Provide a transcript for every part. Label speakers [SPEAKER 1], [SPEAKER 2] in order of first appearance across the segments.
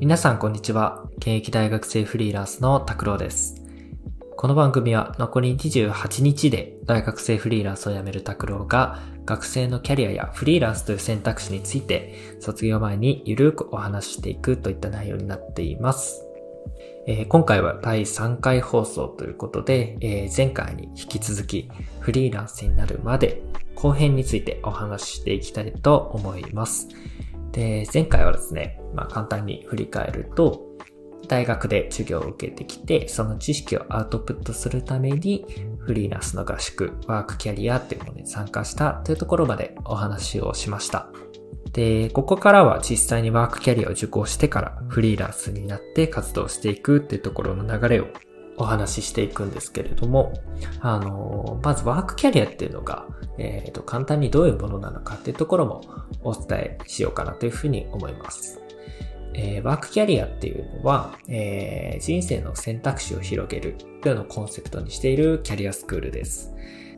[SPEAKER 1] 皆さんこんにちは。現役大学生フリーランスの拓郎です。この番組は残り28日で大学生フリーランスを辞める拓郎が学生のキャリアやフリーランスという選択肢について卒業前にゆるくお話ししていくといった内容になっています。えー、今回は第3回放送ということで、えー、前回に引き続きフリーランスになるまで後編についてお話ししていきたいと思います。で、前回はですね、まあ簡単に振り返ると、大学で授業を受けてきて、その知識をアウトプットするために、フリーランスの合宿、ワークキャリアっていうものに参加したというところまでお話をしました。で、ここからは実際にワークキャリアを受講してからフリーランスになって活動していくっていうところの流れをお話ししていくんですけれども、あの、まずワークキャリアっていうのが、えっ、ー、と、簡単にどういうものなのかっていうところもお伝えしようかなというふうに思います。えー、ワークキャリアっていうのは、えー、人生の選択肢を広げるというのをコンセプトにしているキャリアスクールです。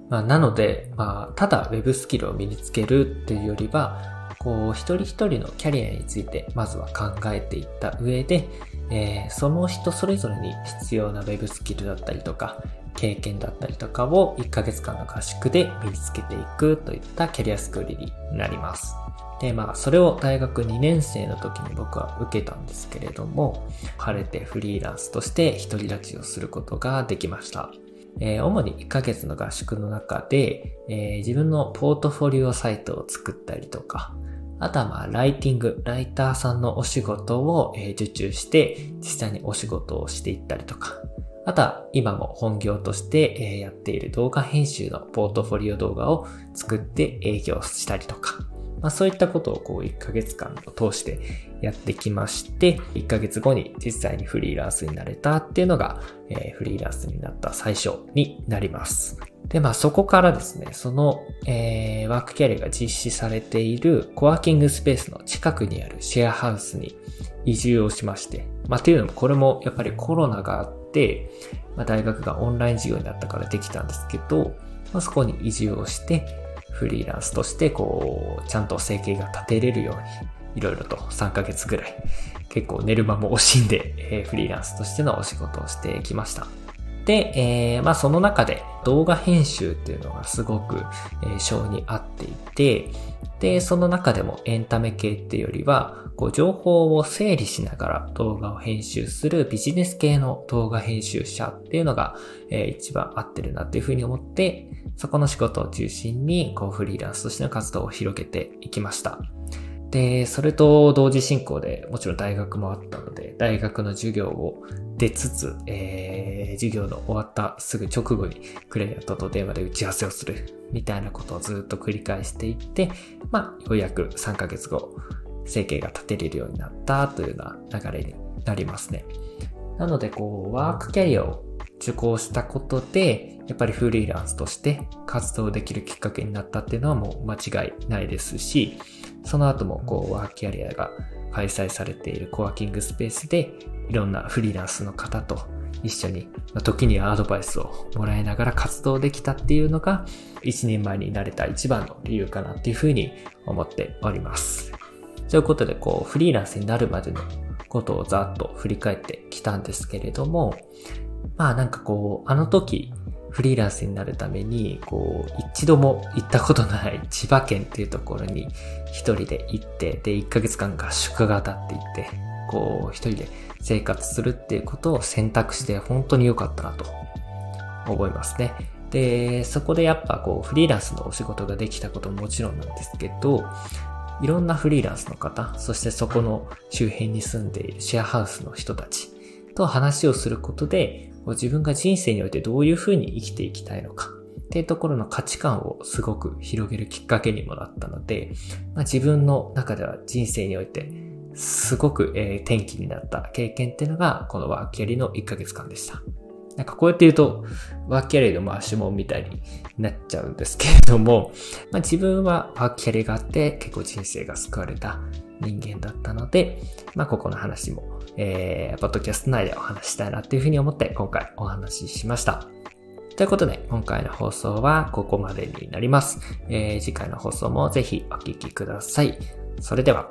[SPEAKER 1] まあ、なので、まあ、ただ Web スキルを身につけるっていうよりは、こう、一人一人のキャリアについてまずは考えていった上で、えー、その人それぞれに必要な Web スキルだったりとか、経験だったりとかを1ヶ月間の合宿で身につけていくといったキャリアスクールになります。で、まあ、それを大学2年生の時に僕は受けたんですけれども、晴れてフリーランスとして独り立ちをすることができました。えー、主に1ヶ月の合宿の中で、えー、自分のポートフォリオサイトを作ったりとか、あとはまあ、ライティング、ライターさんのお仕事を、え受注して、実際にお仕事をしていったりとか、あとは今も本業としてやっている動画編集のポートフォリオ動画を作って営業したりとか、まあ、そういったことをこう1ヶ月間を通してやってきまして、1ヶ月後に実際にフリーランスになれたっていうのが、え、フリーランスになった最初になります。で、まあそこからですね、その、えー、ワークキャリアが実施されているコワーキングスペースの近くにあるシェアハウスに移住をしまして、まあっていうのもこれもやっぱりコロナがあって、まあ大学がオンライン授業になったからできたんですけど、まあそこに移住をして、フリーランスとしてこう、ちゃんと生計が立てれるように、いろいろと3ヶ月ぐらい、結構寝る間も惜しんで、え、フリーランスとしてのお仕事をしてきました。で、えー、まあその中で動画編集っていうのがすごく、え、性に合っていて、で、その中でもエンタメ系っていうよりは、こう情報を整理しながら動画を編集するビジネス系の動画編集者っていうのが、えー、一番合ってるなっていうふうに思って、そこの仕事を中心に、こうフリーランスとしての活動を広げていきました。で、それと同時進行で、もちろん大学もあったので、大学の授業を出つつ、えー、授業の終わったすぐ直後にクレイヤーと電話で打ち合わせをする、みたいなことをずっと繰り返していって、まあ、ようやく3ヶ月後、生計が立てれるようになったというような流れになりますね。なので、こう、ワークキャリアを受講したことで、やっぱりフリーランスとして活動できるきっかけになったっていうのはもう間違いないですし、その後もこうワーキャリアが開催されているコワーキングスペースでいろんなフリーランスの方と一緒に、時にはアドバイスをもらいながら活動できたっていうのが一年前になれた一番の理由かなっていうふうに思っております。ということで、こう、フリーランスになるまでのことをざっと振り返ってきたんですけれども、まあなんかこう、あの時、フリーランスになるために、こう、一度も行ったことのない千葉県っていうところに一人で行って、で、1ヶ月間合宿が当たっていって、こう、一人で生活するっていうことを選択して本当に良かったなと思いますね。で、そこでやっぱこう、フリーランスのお仕事ができたことももちろんなんですけど、いろんなフリーランスの方、そしてそこの周辺に住んでいるシェアハウスの人たちと話をすることで、自分が人生においてどういうふうに生きていきたいのかっていうところの価値観をすごく広げるきっかけにもなったので、まあ、自分の中では人生においてすごく、えー、転機になった経験っていうのがこのワーキャリの1ヶ月間でした。なんかこうやって言うと、ワーキャリの回しもみたいになっちゃうんですけれども、まあ、自分はワーキャリがあって結構人生が救われた人間だったので、まあ、ここの話もえー、ポッドキャスト内でお話したいなっていうふうに思って今回お話ししました。ということで、今回の放送はここまでになります。えー、次回の放送もぜひお聴きください。それでは。